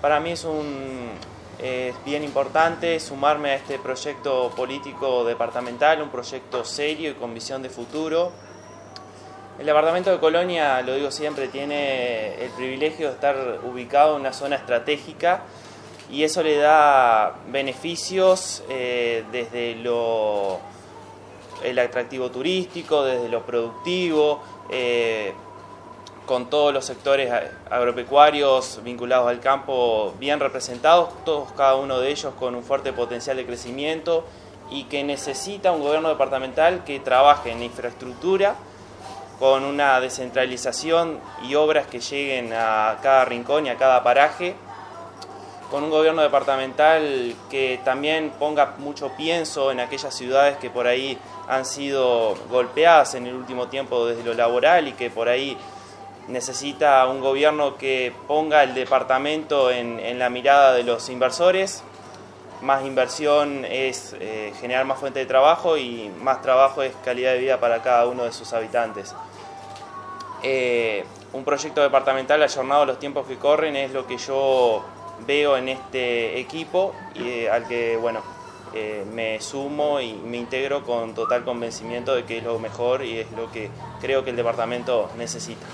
para mí es un es bien importante sumarme a este proyecto político departamental, un proyecto serio y con visión de futuro. El departamento de Colonia, lo digo siempre, tiene el privilegio de estar ubicado en una zona estratégica y eso le da beneficios eh, desde lo el atractivo turístico, desde lo productivo, eh, con todos los sectores agropecuarios vinculados al campo bien representados, todos cada uno de ellos con un fuerte potencial de crecimiento y que necesita un gobierno departamental que trabaje en infraestructura con una descentralización y obras que lleguen a cada rincón y a cada paraje, con un gobierno departamental que también ponga mucho pienso en aquellas ciudades que por ahí han sido golpeadas en el último tiempo desde lo laboral y que por ahí necesita un gobierno que ponga el departamento en, la mirada de los inversores. Más inversión es eh, generar más fuente de trabajo y más trabajo es calidad de vida para cada uno de sus habitantes. Eh, un proyecto departamental ayornado a los tiempos que corren es lo que yo veo en este equipo y eh, al que bueno me sumo y me integro con total convencimiento de que es lo mejor y es lo que creo que el departamento necesita.